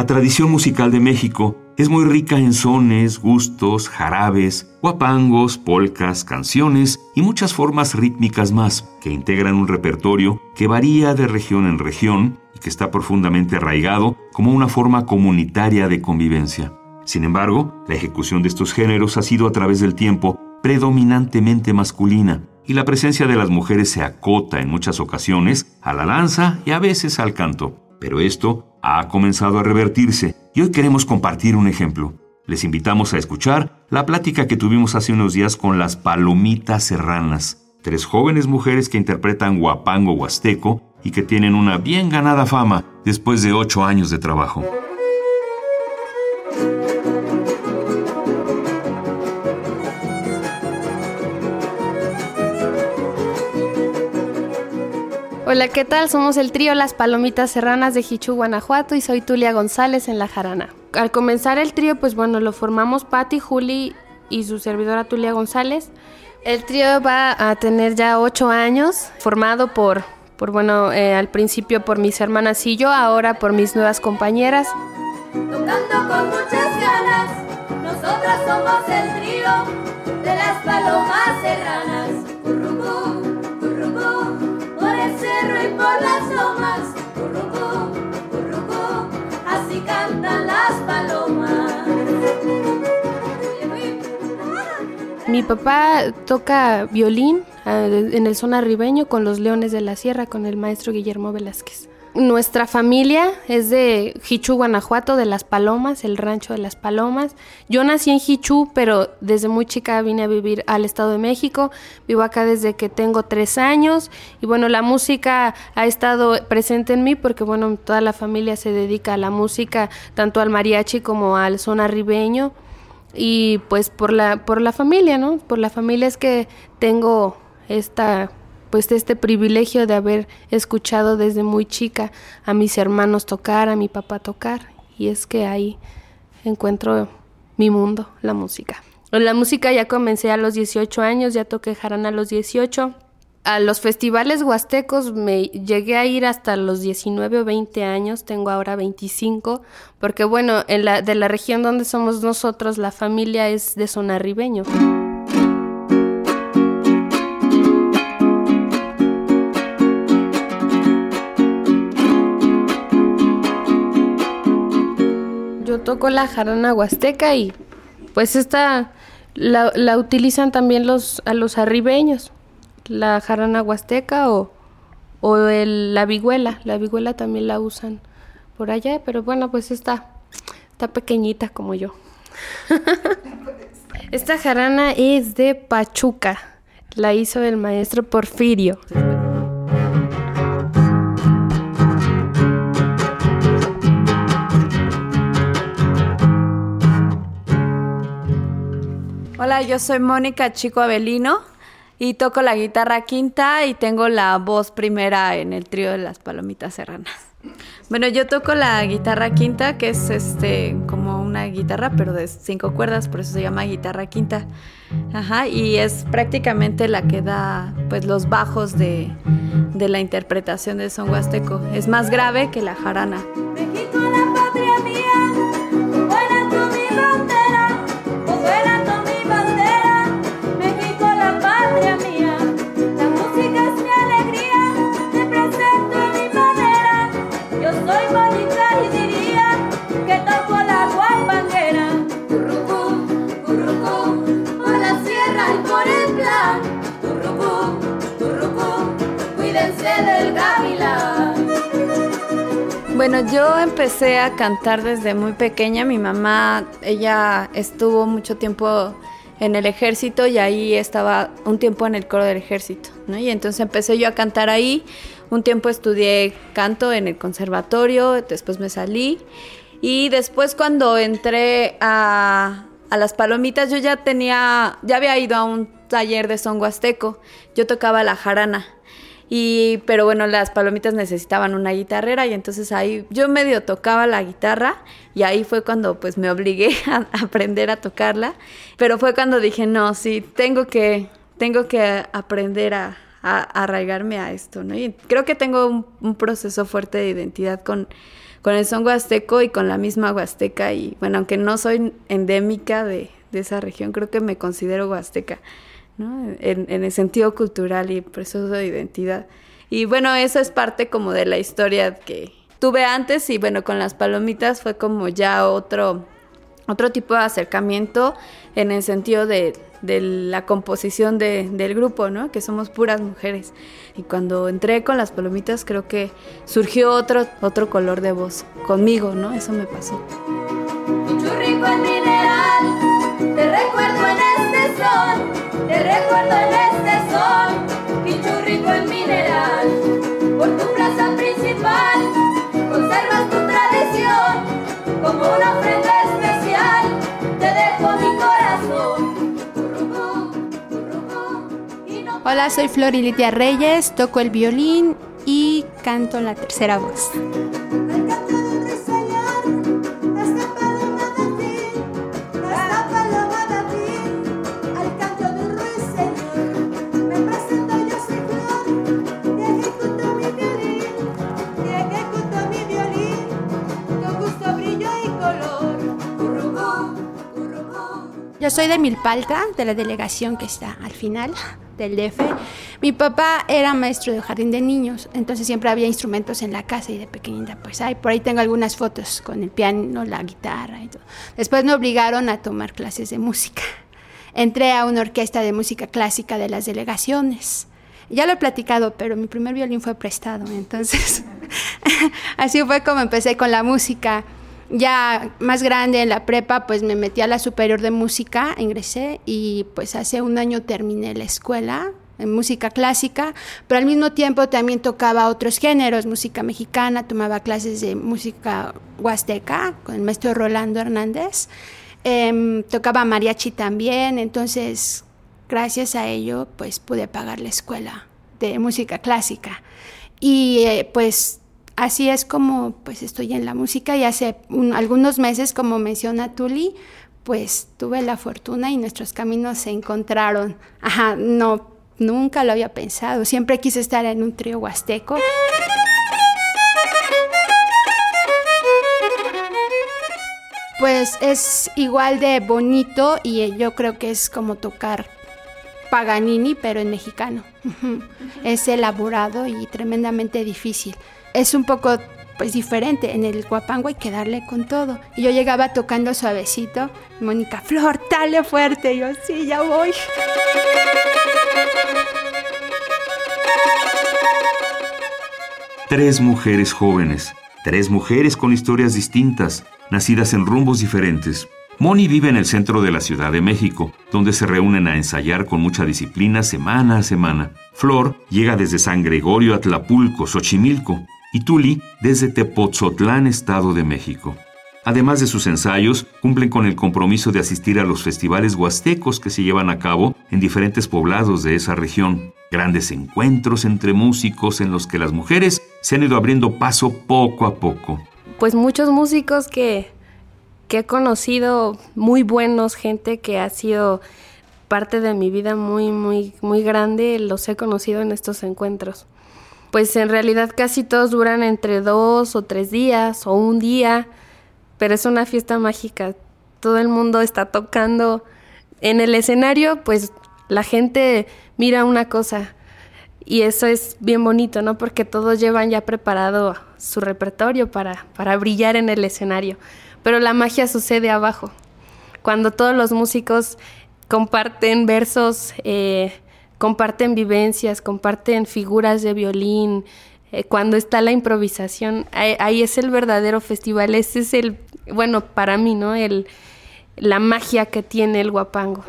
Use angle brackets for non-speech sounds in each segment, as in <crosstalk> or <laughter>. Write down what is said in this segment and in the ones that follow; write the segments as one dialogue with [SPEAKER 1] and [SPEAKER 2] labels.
[SPEAKER 1] La tradición musical de México es muy rica en sones, gustos, jarabes, guapangos, polcas, canciones y muchas formas rítmicas más que integran un repertorio que varía de región en región y que está profundamente arraigado como una forma comunitaria de convivencia. Sin embargo, la ejecución de estos géneros ha sido a través del tiempo predominantemente masculina y la presencia de las mujeres se acota en muchas ocasiones a la danza y a veces al canto. Pero esto ha comenzado a revertirse y hoy queremos compartir un ejemplo. Les invitamos a escuchar la plática que tuvimos hace unos días con las Palomitas Serranas, tres jóvenes mujeres que interpretan guapango huasteco y que tienen una bien ganada fama después de ocho años de trabajo.
[SPEAKER 2] Hola, ¿qué tal? Somos el trío Las Palomitas Serranas de Jichú, Guanajuato y soy Tulia González en La Jarana. Al comenzar el trío, pues bueno, lo formamos Patti, Juli y su servidora Tulia González. El trío va a tener ya ocho años, formado por, por bueno, eh, al principio por mis hermanas y yo, ahora por mis nuevas compañeras.
[SPEAKER 3] Tocando con muchas ganas, nosotras somos el trío de las Palomas Serranas.
[SPEAKER 2] Mi papá toca violín ah, en el zona ribeño con los Leones de la Sierra con el maestro Guillermo Velázquez. Nuestra familia es de Jichú, Guanajuato, de Las Palomas, el rancho de Las Palomas. Yo nací en Jichú, pero desde muy chica vine a vivir al Estado de México. Vivo acá desde que tengo tres años. Y bueno, la música ha estado presente en mí porque, bueno, toda la familia se dedica a la música, tanto al mariachi como al son arribeño. Y pues por la, por la familia, ¿no? Por la familia es que tengo esta pues este privilegio de haber escuchado desde muy chica a mis hermanos tocar, a mi papá tocar, y es que ahí encuentro mi mundo, la música. La música ya comencé a los 18 años, ya toqué jarana a los 18. A los festivales huastecos me llegué a ir hasta los 19 o 20 años, tengo ahora 25, porque bueno, en la, de la región donde somos nosotros, la familia es de zona ribeño. Toco la jarana huasteca y pues esta la, utilizan también los, a los arribeños, la jarana huasteca o, o el, la vihuela, la vihuela también la usan por allá, pero bueno, pues está, está pequeñita como yo. <laughs> Esta jarana es de Pachuca, la hizo el maestro Porfirio.
[SPEAKER 4] Hola, yo soy Mónica Chico Avelino y toco la guitarra quinta y tengo la voz primera en el trío de las Palomitas Serranas. Bueno, yo toco la guitarra quinta, que es este como una guitarra, pero de cinco cuerdas, por eso se llama guitarra quinta. Ajá, y es prácticamente la que da pues los bajos de, de la interpretación de son huasteco. Es más grave que la jarana. Bueno, yo empecé a cantar desde muy pequeña. Mi mamá, ella estuvo mucho tiempo en el ejército y ahí estaba un tiempo en el coro del ejército. Y entonces empecé yo a cantar ahí. Un tiempo estudié canto en el conservatorio, después me salí y después cuando entré a a las palomitas, yo ya tenía, ya había ido a un taller de son huasteco. Yo tocaba la jarana. Y, pero bueno, las palomitas necesitaban una guitarrera y entonces ahí yo medio tocaba la guitarra y ahí fue cuando pues me obligué <laughs> a aprender a tocarla. Pero fue cuando dije, no, sí, tengo que, tengo que aprender a, arraigarme a esto, ¿no? Y creo que tengo un, proceso fuerte de identidad con, con el son huasteco y con la misma huasteca. Y bueno, aunque no soy endémica de, de esa región, creo que me considero huasteca. En, el sentido cultural y proceso de identidad. Y bueno, eso es parte como de la historia que tuve antes y bueno, con las palomitas fue como ya otro, otro tipo de acercamiento en el sentido de, la composición del grupo, ¿no? Que somos puras mujeres. Y cuando entré con las palomitas creo que surgió otro, otro color de voz conmigo, ¿no? Eso me pasó.
[SPEAKER 3] te recuerdo en este sol, pichurrico en mineral. Por tu plaza principal, conservas tu tradición. Como una ofrenda especial, te dejo mi corazón.
[SPEAKER 5] Hola, soy Florilitia Reyes, toco el violín y canto la tercera voz. Soy de Milpalta, de la delegación que está al final del DF. Mi papá era maestro de jardín de niños, entonces siempre había instrumentos en la casa y de pequeñita, pues ay, por ahí tengo algunas fotos con el piano, la guitarra y todo. Después me obligaron a tomar clases de música. Entré a una orquesta de música clásica de las delegaciones. Ya lo he platicado, pero mi primer violín fue prestado, entonces <laughs> así fue como empecé con la música ya más grande en la prepa, pues me metí a la superior de música, ingresé y pues hace un año terminé la escuela en música clásica, pero al mismo tiempo también tocaba otros géneros, música mexicana, tomaba clases de música huasteca con el maestro Rolando Hernández, em, tocaba mariachi también, entonces gracias a ello pues pude pagar la escuela de música clásica. Y eh, pues así es como pues estoy en la música y hace algunos meses, como menciona Tuli, pues tuve la fortuna y nuestros caminos se encontraron. Ajá, no, nunca lo había pensado. Siempre quise estar en un trío huasteco. Pues es igual de bonito y yo creo que es como tocar Paganini, pero en mexicano. <laughs> Es elaborado y tremendamente difícil es un poco pues diferente. En el guapango hay que darle con todo. Y yo llegaba tocando suavecito. Mónica, Flor, dale fuerte. Y yo, sí, ya voy.
[SPEAKER 1] Tres mujeres jóvenes, tres mujeres con historias distintas, nacidas en rumbos diferentes. Moni vive en el centro de la Ciudad de México, donde se reúnen a ensayar con mucha disciplina semana a semana. Flor llega desde San Gregorio a Tlapulco, Xochimilco, y Tuli desde Tepotzotlán, Estado de México. Además de sus ensayos, cumplen con el compromiso de asistir a los festivales huastecos que se llevan a cabo en diferentes poblados de esa región. Grandes encuentros entre músicos en los que las mujeres se han ido abriendo paso poco a poco.
[SPEAKER 2] Pues muchos músicos que, que he conocido, muy buenos, gente que ha sido parte de mi vida muy, muy, muy grande, los he conocido en estos encuentros pues en realidad casi todos duran entre dos o tres días o un día, pero es una fiesta mágica. Todo el mundo está tocando. En el escenario, pues la gente mira una cosa y eso es bien bonito, ¿no? Porque todos llevan ya preparado su repertorio para, para brillar en el escenario. Pero la magia sucede abajo, cuando todos los músicos comparten versos. Eh, comparten vivencias, comparten figuras de violín. Eh, cuando está la improvisación, ahí, es el verdadero festival. Ese es el, bueno, para mí, ¿no? El, la magia que tiene el guapango.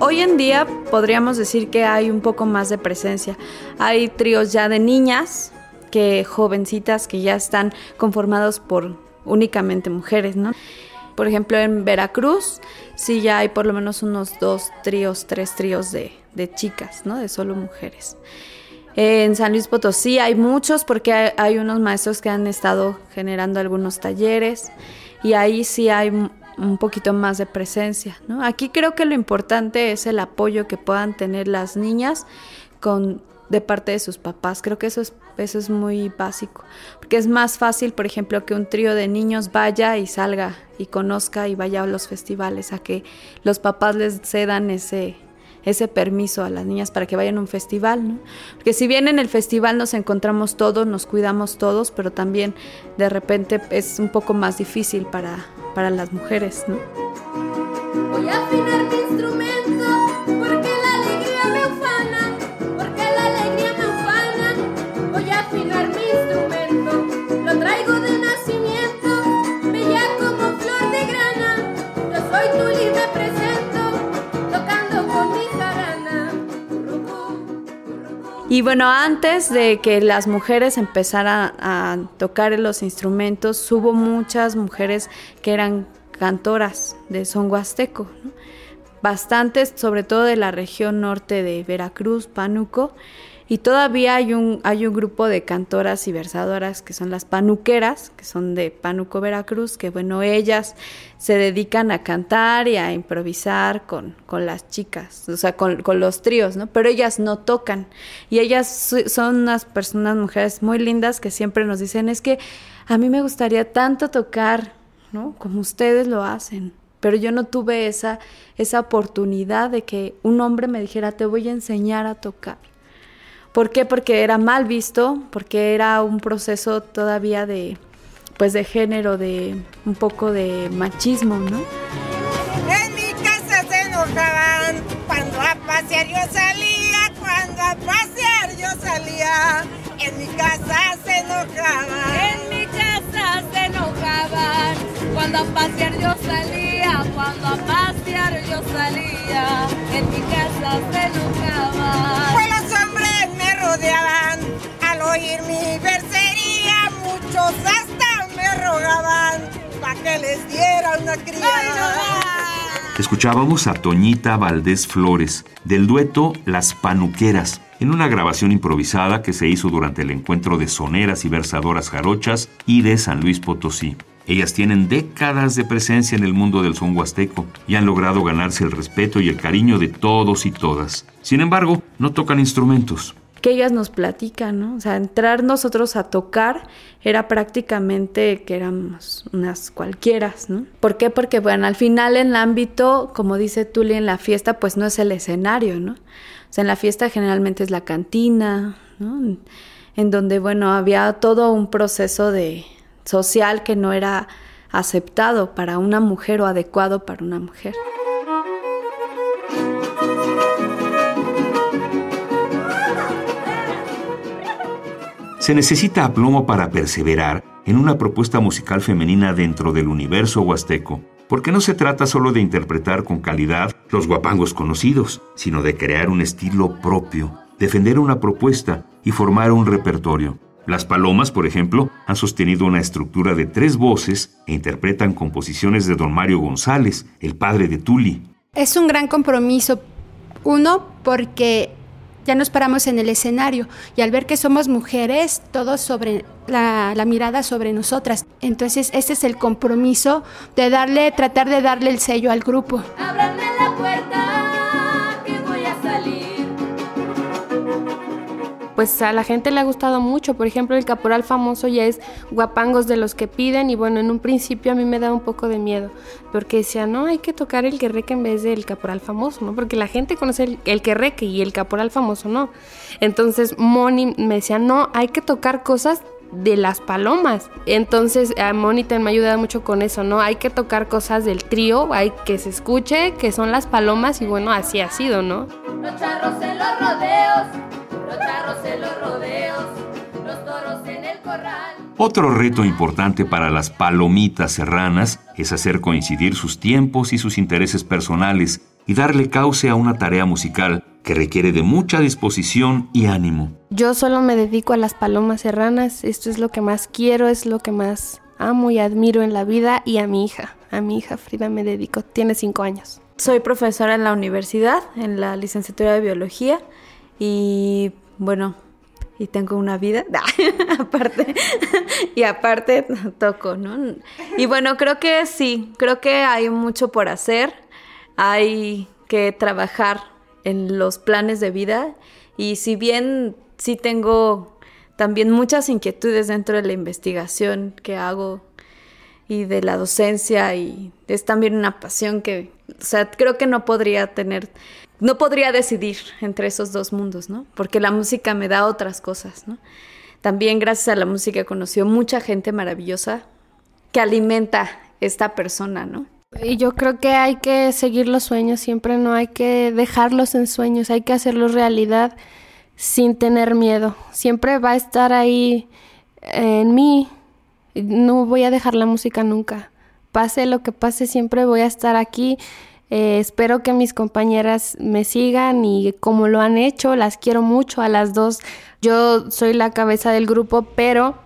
[SPEAKER 4] hoy en día podríamos decir que hay un poco más de presencia. Hay tríos ya de niñas, que jovencitas que ya están conformados por únicamente mujeres, ¿no? Por ejemplo, en Veracruz sí ya hay por lo menos unos dos tríos, tres tríos de, de chicas, ¿no? De solo mujeres. En San Luis Potosí hay muchos porque hay, unos maestros que han estado generando algunos talleres y ahí sí hay un poquito más de presencia. Aquí creo que lo importante es el apoyo que puedan tener las niñas con de parte de sus papás. Creo que eso es, eso es muy básico, porque es más fácil, por ejemplo, que un trío de niños vaya y salga y conozca y vaya a los festivales, a que los papás les cedan ese, ese permiso a las niñas para que vayan a un festival, ¿no? Porque si bien en el festival nos encontramos todos, nos cuidamos todos, pero también de repente es un poco más difícil para, para las mujeres, ¿no?
[SPEAKER 3] Y
[SPEAKER 4] bueno, antes de que las mujeres empezaran a tocar los instrumentos, hubo muchas mujeres que eran cantoras de son huasteco, ¿no? bastantes, sobre todo de la región norte de Veracruz, Pánuco, y todavía hay un, hay un grupo de cantoras y versadoras que son las panuqueras, que son de Pánuco, Veracruz, que bueno, ellas se dedican a cantar y a improvisar con, con las chicas, o sea, con, con, los tríos, ¿no? Pero ellas no tocan. Y ellas son unas personas, mujeres muy lindas que siempre nos dicen, es que a mí me gustaría tanto tocar, ¿no? Como ustedes lo hacen. Pero yo no tuve esa, esa oportunidad de que un hombre me dijera, te voy a enseñar a tocar. ¿Por qué? Porque era mal visto, porque era un proceso todavía de, pues de género, de un poco de machismo, ¿no?
[SPEAKER 6] En mi casa se enojaban cuando a pasear yo salía, cuando a pasear yo salía. En mi casa se enojaban.
[SPEAKER 3] En mi casa se enojaban cuando a pasear yo salía, cuando a pasear yo salía. En mi casa se enojaban.
[SPEAKER 6] Que les diera una criada.
[SPEAKER 1] Escuchábamos a Toñita Valdés Flores, del dueto Las Panuqueras, en una grabación improvisada que se hizo durante el encuentro de soneras y versadoras jarochas y de San Luis Potosí. Ellas tienen décadas de presencia en el mundo del son huasteco y han logrado ganarse el respeto y el cariño de todos y todas. Sin embargo, no tocan instrumentos.
[SPEAKER 4] Que ellas nos platican, ¿no? O sea, entrar nosotros a tocar era prácticamente que éramos unas cualquieras, ¿no? ¿Por qué? Porque, bueno, al final en el ámbito, como dice Tuli, en la fiesta, pues no es el escenario, ¿no? O sea, en la fiesta generalmente es la cantina, ¿no? En donde, bueno, había todo un proceso de social que no era aceptado para una mujer o adecuado para una mujer.
[SPEAKER 1] Se necesita aplomo para perseverar en una propuesta musical femenina dentro del universo huasteco, porque no se trata solo de interpretar con calidad los guapangos conocidos, sino de crear un estilo propio, defender una propuesta y formar un repertorio. Las palomas, por ejemplo, han sostenido una estructura de tres voces e interpretan composiciones de don Mario González, el padre de Tuli.
[SPEAKER 5] Es un gran compromiso. Uno, porque ya nos paramos en el escenario y al ver que somos mujeres, todo sobre la, la, mirada sobre nosotras. Entonces, ese es el compromiso de darle, tratar de darle el sello al grupo.
[SPEAKER 2] Pues a la gente le ha gustado mucho. Por ejemplo, el caporal famoso ya es guapangos de los que piden. Y bueno, en un principio a mí me da un poco de miedo. Porque decía, no, hay que tocar el querreque en vez del caporal famoso, ¿no? Porque la gente conoce el, el querreque y el caporal famoso no. Entonces Moni me decía, no, hay que tocar cosas de las palomas. Entonces a Monita me ha ayudado mucho con eso, ¿no? Hay que tocar cosas del trío, hay que se escuche que son las palomas y bueno, así ha sido, ¿no?
[SPEAKER 3] Los charros los
[SPEAKER 1] Otro reto importante para las palomitas serranas es hacer coincidir sus tiempos y sus intereses personales y darle cauce a una tarea musical que requiere de mucha disposición y ánimo.
[SPEAKER 2] Yo solo me dedico a las palomas serranas, esto es lo que más quiero, es lo que más amo y admiro en la vida y a mi hija, a mi hija Frida me dedico, tiene cinco años.
[SPEAKER 4] Soy profesora en la universidad, en la licenciatura de biología y bueno, y tengo una vida. <laughs> Aparte y aparte toco, ¿no? Y bueno, creo que sí, creo que hay mucho por hacer, hay que trabajar en los planes de vida. Y si bien sí tengo también muchas inquietudes dentro de la investigación que hago y de la docencia y es también una pasión que, o sea, creo que no podría tener, no podría decidir entre esos dos mundos, ¿no? Porque la música me da otras cosas, ¿no? También gracias a la música conoció mucha gente maravillosa que alimenta esta persona, ¿no?
[SPEAKER 2] Y yo creo que hay que seguir los sueños, siempre no hay que dejarlos en sueños, hay que hacerlos realidad sin tener miedo. Siempre va a estar ahí en mí no voy a dejar la música nunca. Pase lo que pase, siempre voy a estar aquí. Eh, espero que mis compañeras me sigan y como lo han hecho, las quiero mucho a las dos. Yo soy la cabeza del grupo, pero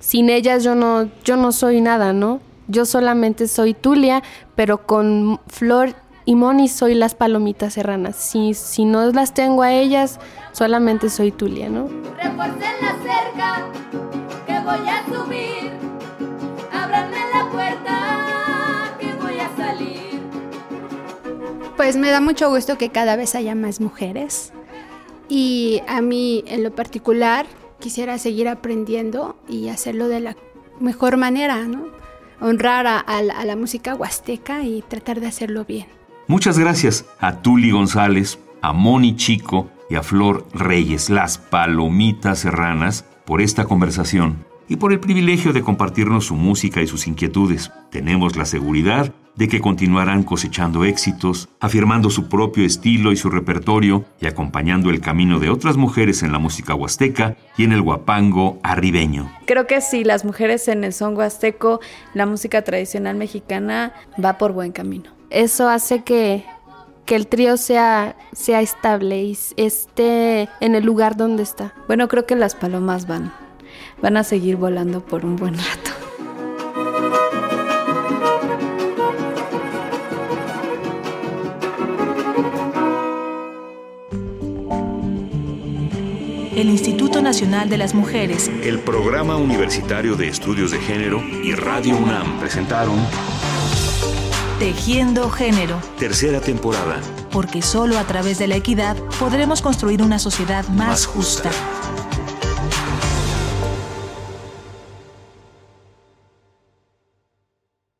[SPEAKER 2] sin ellas yo no, yo no soy nada, ¿no? Yo solamente soy Tulia, pero con Flor y Moni soy las palomitas serranas. Si, si no las tengo a ellas, solamente soy Tulia, ¿no?
[SPEAKER 3] la cerca que voy a subir.
[SPEAKER 5] Pues me da mucho gusto que cada vez haya más mujeres. Y a mí en lo particular quisiera seguir aprendiendo y hacerlo de la mejor manera, ¿no? Honrar a, la música huasteca y tratar de hacerlo bien.
[SPEAKER 1] Muchas gracias a Tuli González, a Moni Chico y a Flor Reyes, las palomitas serranas, por esta conversación y por el privilegio de compartirnos su música y sus inquietudes. Tenemos la seguridad de que continuarán cosechando éxitos, afirmando su propio estilo y su repertorio y acompañando el camino de otras mujeres en la música huasteca y en el guapango arribeño.
[SPEAKER 4] Creo que sí, las mujeres en el son huasteco, la música tradicional mexicana va por buen camino
[SPEAKER 2] eso hace que, el trío sea, sea estable y esté en el lugar donde está.
[SPEAKER 4] Bueno, creo que las palomas van, van a seguir volando por un buen rato.
[SPEAKER 7] el Instituto Nacional de las Mujeres,
[SPEAKER 1] el Programa Universitario de Estudios de Género y Radio UNAM presentaron
[SPEAKER 7] Tejiendo Género.
[SPEAKER 1] Tercera temporada.
[SPEAKER 7] Porque solo a través de la equidad podremos construir una sociedad más, justa.